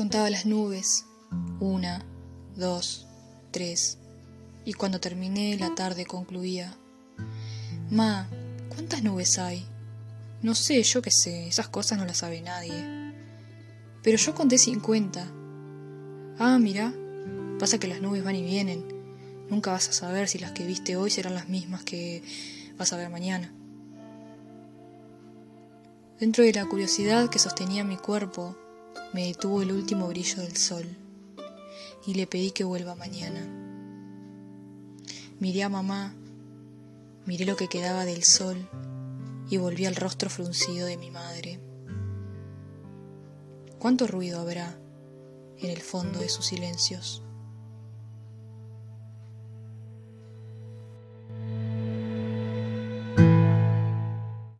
Contaba las nubes. Una, dos, tres. Y cuando terminé, la tarde concluía. Ma, ¿cuántas nubes hay? No sé, yo qué sé, esas cosas no las sabe nadie. Pero yo conté cincuenta. Ah, mira, pasa que las nubes van y vienen. Nunca vas a saber si las que viste hoy serán las mismas que vas a ver mañana. Dentro de la curiosidad que sostenía mi cuerpo, me detuvo el último brillo del sol y le pedí que vuelva mañana. Miré a mamá, miré lo que quedaba del sol y volví al rostro fruncido de mi madre. ¿Cuánto ruido habrá en el fondo de sus silencios?